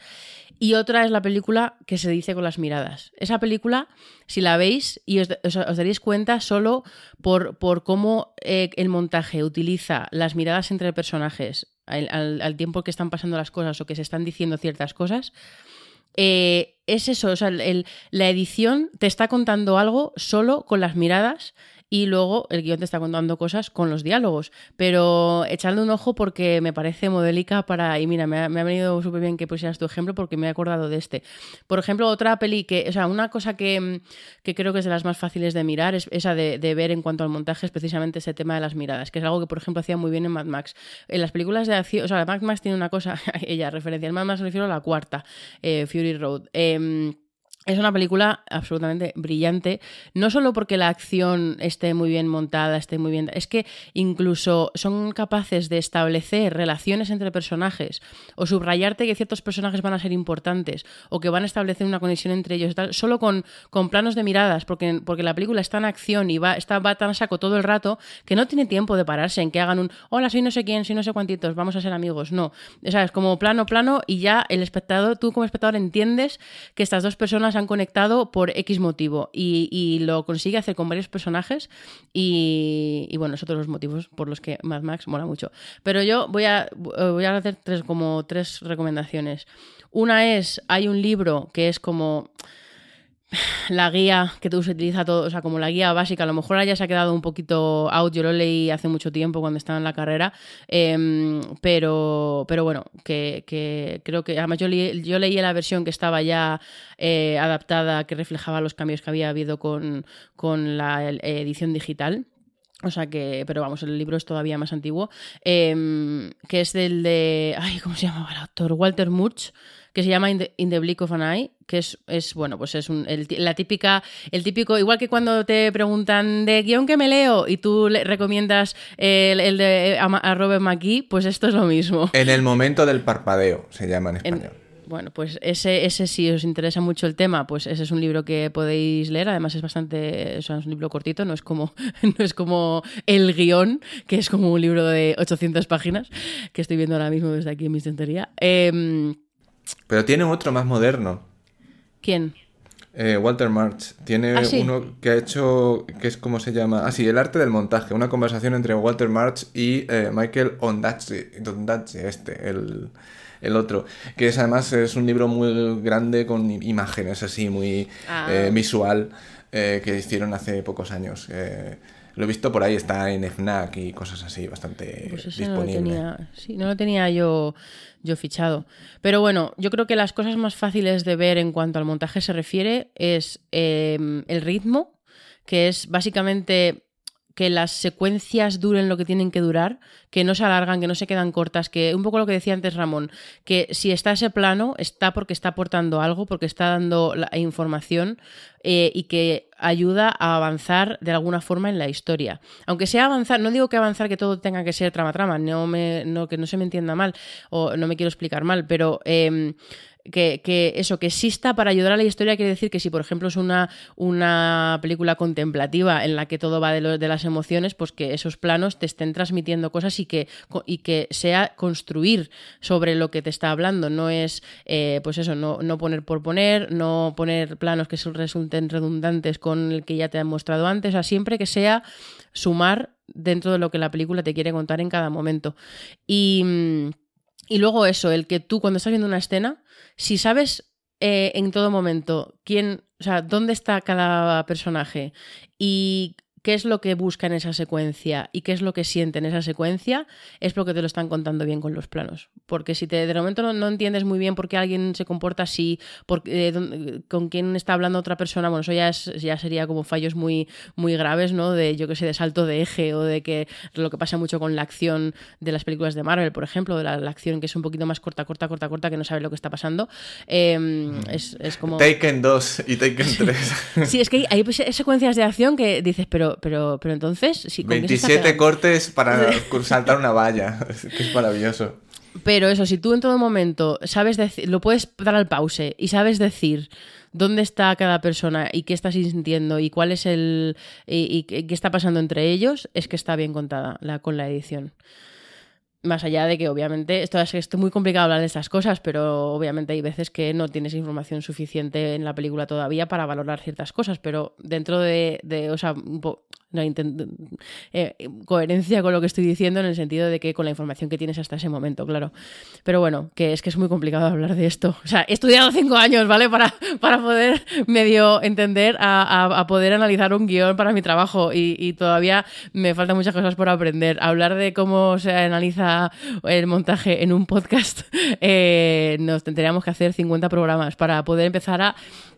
Y otra es la película que se dice con las miradas. Esa película, si la veis y os daréis cuenta solo por, por cómo eh, el montaje utiliza las miradas entre personajes al, al, al, tiempo que están pasando las cosas o que se están diciendo ciertas cosas. Eh, es eso, o sea, el, la edición te está contando algo solo con las miradas y luego el guion te está contando cosas con los diálogos. Pero echadle un ojo porque me parece modélica para. Y mira, me ha, me ha venido súper bien que pusieras tu ejemplo porque me he acordado de este. Por ejemplo, otra peli que. O sea, una cosa que, que creo que es de las más fáciles de mirar es esa de, de, ver en cuanto al montaje, es precisamente ese tema de las miradas, que es algo que, por ejemplo, hacía muy bien en Mad Max. En las películas de acción. O sea, Mad Max tiene una cosa. ella, referencia. En Mad Max me refiero a la cuarta, eh, Fury Road. Eh, es una película absolutamente brillante, no solo porque la acción esté muy bien montada, esté muy bien, es que incluso son capaces de establecer relaciones entre personajes o subrayarte que ciertos personajes van a ser importantes o que van a establecer una conexión entre ellos, tal, solo con, con planos de miradas, porque, porque la película está en acción y va, está, va tan saco todo el rato que no tiene tiempo de pararse en que hagan un hola, soy no sé quién, soy no sé cuántitos, vamos a ser amigos. No, o sea, es como plano, plano y ya el espectador, tú como espectador entiendes que estas dos personas han conectado por X motivo y, lo consigue hacer con varios personajes y, bueno, es otro de los motivos por los que Mad Max mola mucho. Pero yo voy a, voy a hacer tres, como tres recomendaciones. Una es, hay un libro que es como la guía que se utiliza todo, o sea, como la guía básica, a lo mejor ya se ha quedado un poquito out, yo lo leí hace mucho tiempo cuando estaba en la carrera, eh, pero, pero bueno, que, que, creo que, además yo, leí, yo leí la versión que estaba ya eh, adaptada, que reflejaba los cambios que había habido con, con la edición digital. O sea que, pero vamos, el libro es todavía más antiguo, em, que es del de, ay, ¿cómo se llamaba el autor? Walter Murch, que se llama In the, In the Blick of an Eye, que es, es bueno, pues es un, el, la típica, el típico, igual que cuando te preguntan de guion que me leo y tú le recomiendas el, el de eh, a, Robert McKee, pues esto es lo mismo. En el momento del parpadeo, se llama en En- español. bueno, pues ese, ese si os interesa mucho el tema, pues ese es un libro que podéis leer. Además es bastante, o sea, es un libro cortito, no es como, no es como el guion, que es como un libro de 800 páginas, que estoy viendo ahora mismo desde aquí en mi estantería. Em, Pero tiene otro más moderno. ¿Quién? Eh, Walter March tiene Ah, sí. uno que ha hecho, que es como se llama, ah sí, el arte del montaje, una conversación entre Walter March y eh, Michael Ondaatje, Ondaatje, este, el, el otro, que es además es un libro muy grande con imágenes así, muy Ah. eh, visual, que hicieron hace pocos años. Lo he visto por ahí, está en FNAC y cosas así, bastante Pues ese no lo disponible. tenía, sí, no lo tenía yo, yo fichado. Pero bueno, yo creo que las cosas más fáciles de ver en cuanto al montaje se refiere es eh, el ritmo, que es básicamente que las secuencias duren lo que tienen que durar, que no se alargan, que no se quedan cortas, que un poco lo que decía antes Ramón, que si está ese plano está porque está aportando algo, porque está dando la información eh, y que ayuda a avanzar de alguna forma en la historia. Aunque sea avanzar, no digo que avanzar que todo tenga que ser trama-trama, no me, que no se me entienda mal o no me quiero explicar mal, pero em, que, que eso, que exista para ayudar a la historia quiere decir que si, por ejemplo, es una, una película contemplativa en la que todo va de, lo- de las emociones, pues que esos planos te estén transmitiendo cosas y que, y que sea construir sobre lo que te está hablando. No es, eh, pues eso, no, no poner por poner, no poner planos que resulten redundantes con el que ya te han mostrado antes, o sea, siempre que sea sumar dentro de lo que la película te quiere contar en cada momento. Y, mm, y luego eso, el que tú cuando estás viendo una escena, si sabes eh, en todo momento quién, o sea, dónde está cada personaje y qué es lo que busca en esa secuencia y qué es lo que siente en esa secuencia, es porque te lo están contando bien con los planos. Porque si te, de momento no, no entiendes muy bien por qué alguien se comporta así, por, eh, con quién está hablando otra persona, bueno, eso ya, es, ya sería como fallos muy, muy graves, ¿no? De, yo que sé, de salto de eje o de que lo que pasa mucho con la acción de las películas de Marvel, por ejemplo, de la, la acción que es un poquito más corta, corta, corta, corta, que no sabes lo que está pasando. Eh, es, es como... Taken 2 y Taken 3. Sí, es que hay, hay secuencias de acción que dices, pero, pero, pero entonces, sí, ¿con qué se está 27 pegando? cortes para saltar una valla. Es que es maravilloso. Pero eso, si tú en todo momento sabes decir, lo puedes dar al pause y sabes decir dónde está cada persona y qué estás sintiendo y cuál es el y, qué está pasando entre ellos, es que está bien contada la, con la edición. Más allá de que obviamente esto es, es muy complicado hablar de estas cosas, pero obviamente hay veces que no tienes información suficiente en la película todavía para valorar ciertas cosas, pero dentro de, de o sea, intent- eh, coherencia con lo que estoy diciendo en el sentido de que con la información que tienes hasta ese momento, claro. Pero bueno, que es que es muy complicado hablar de esto. O sea, he estudiado cinco años, ¿vale? Para, para poder medio entender a, a- a poder analizar un guion para mi trabajo y, y todavía me faltan muchas cosas por aprender. Hablar de cómo se analiza el montaje en un podcast, eh, nos tendríamos que hacer 50 programas para poder empezar a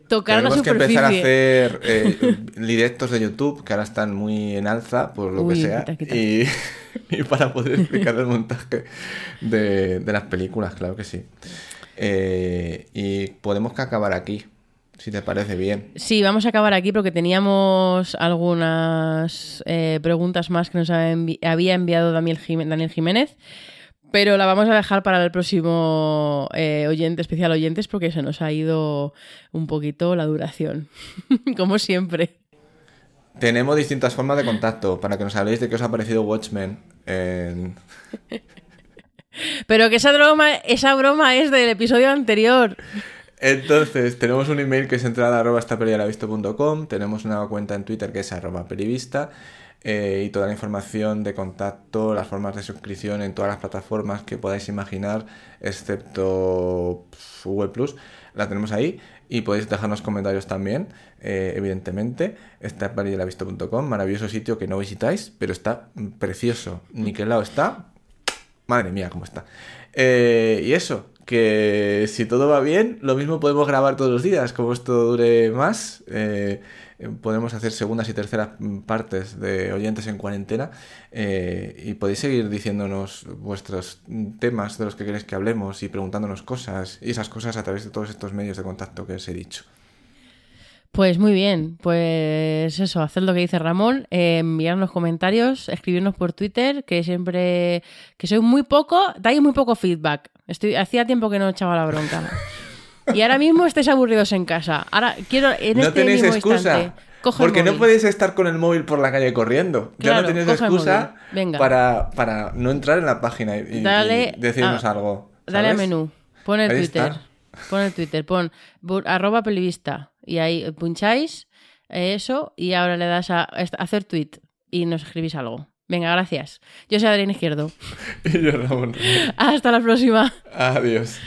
tocar Tenemos la que superficie. empezar a hacer eh, directos de YouTube, que ahora están muy en alza, por lo Uy, que sea. quita, quita. Y, y para poder explicar el montaje de, de las películas, claro que sí. Eh, y podemos que acabar aquí, si te parece bien. Sí, vamos a acabar aquí porque teníamos algunas eh, preguntas más que nos había envi- había enviado Daniel Jiménez, pero la vamos a dejar para el próximo eh, oyente, especial oyentes, porque se nos ha ido un poquito la duración, como siempre. Tenemos distintas formas de contacto para que nos habléis de qué os ha parecido Watchmen. en- Pero que esa broma, esa broma es del episodio anterior. Entonces, tenemos un email que es entrada arroba tenemos una cuenta en Twitter que es arroba perivista eh, y toda la información de contacto, las formas de suscripción en todas las plataformas que podáis imaginar, excepto Google Plus, la tenemos ahí y podéis dejarnos comentarios también, eh, evidentemente, estapelialavisto.com, maravilloso sitio que no visitáis, pero está precioso, niquelado está, madre mía, cómo está. Eh, y eso, que si todo va bien, lo mismo podemos grabar todos los días, como esto dure más. Podemos hacer segundas y terceras partes de oyentes en cuarentena eh, y podéis seguir diciéndonos vuestros temas de los que queréis que hablemos y preguntándonos cosas y esas cosas a través de todos estos medios de contacto que os he dicho. Pues muy bien, pues eso, haced lo que dice Ramón, eh, enviarnos comentarios, escribirnos por Twitter, que siempre, que soy muy poco, dais muy poco feedback. Estoy, hacía tiempo que no echaba la bronca. Y ahora mismo estáis aburridos en casa. Ahora quiero en no este tenéis mismo excusa. instante, Porque no podéis estar con el móvil por la calle corriendo. Ya no tenéis excusa para, para no entrar en la página y, y- Dale y decirnos a- algo. Dale al ¿sabes? menú, pon el Ahí Twitter, está. pon el Twitter, pon arroba pelivista y ahí puncháis eh, eso y ahora le das a, a hacer tweet y nos escribís algo. Venga, gracias. Yo soy Adrián Izquierdo. Y yo, Ramón. Hasta la próxima. Adiós.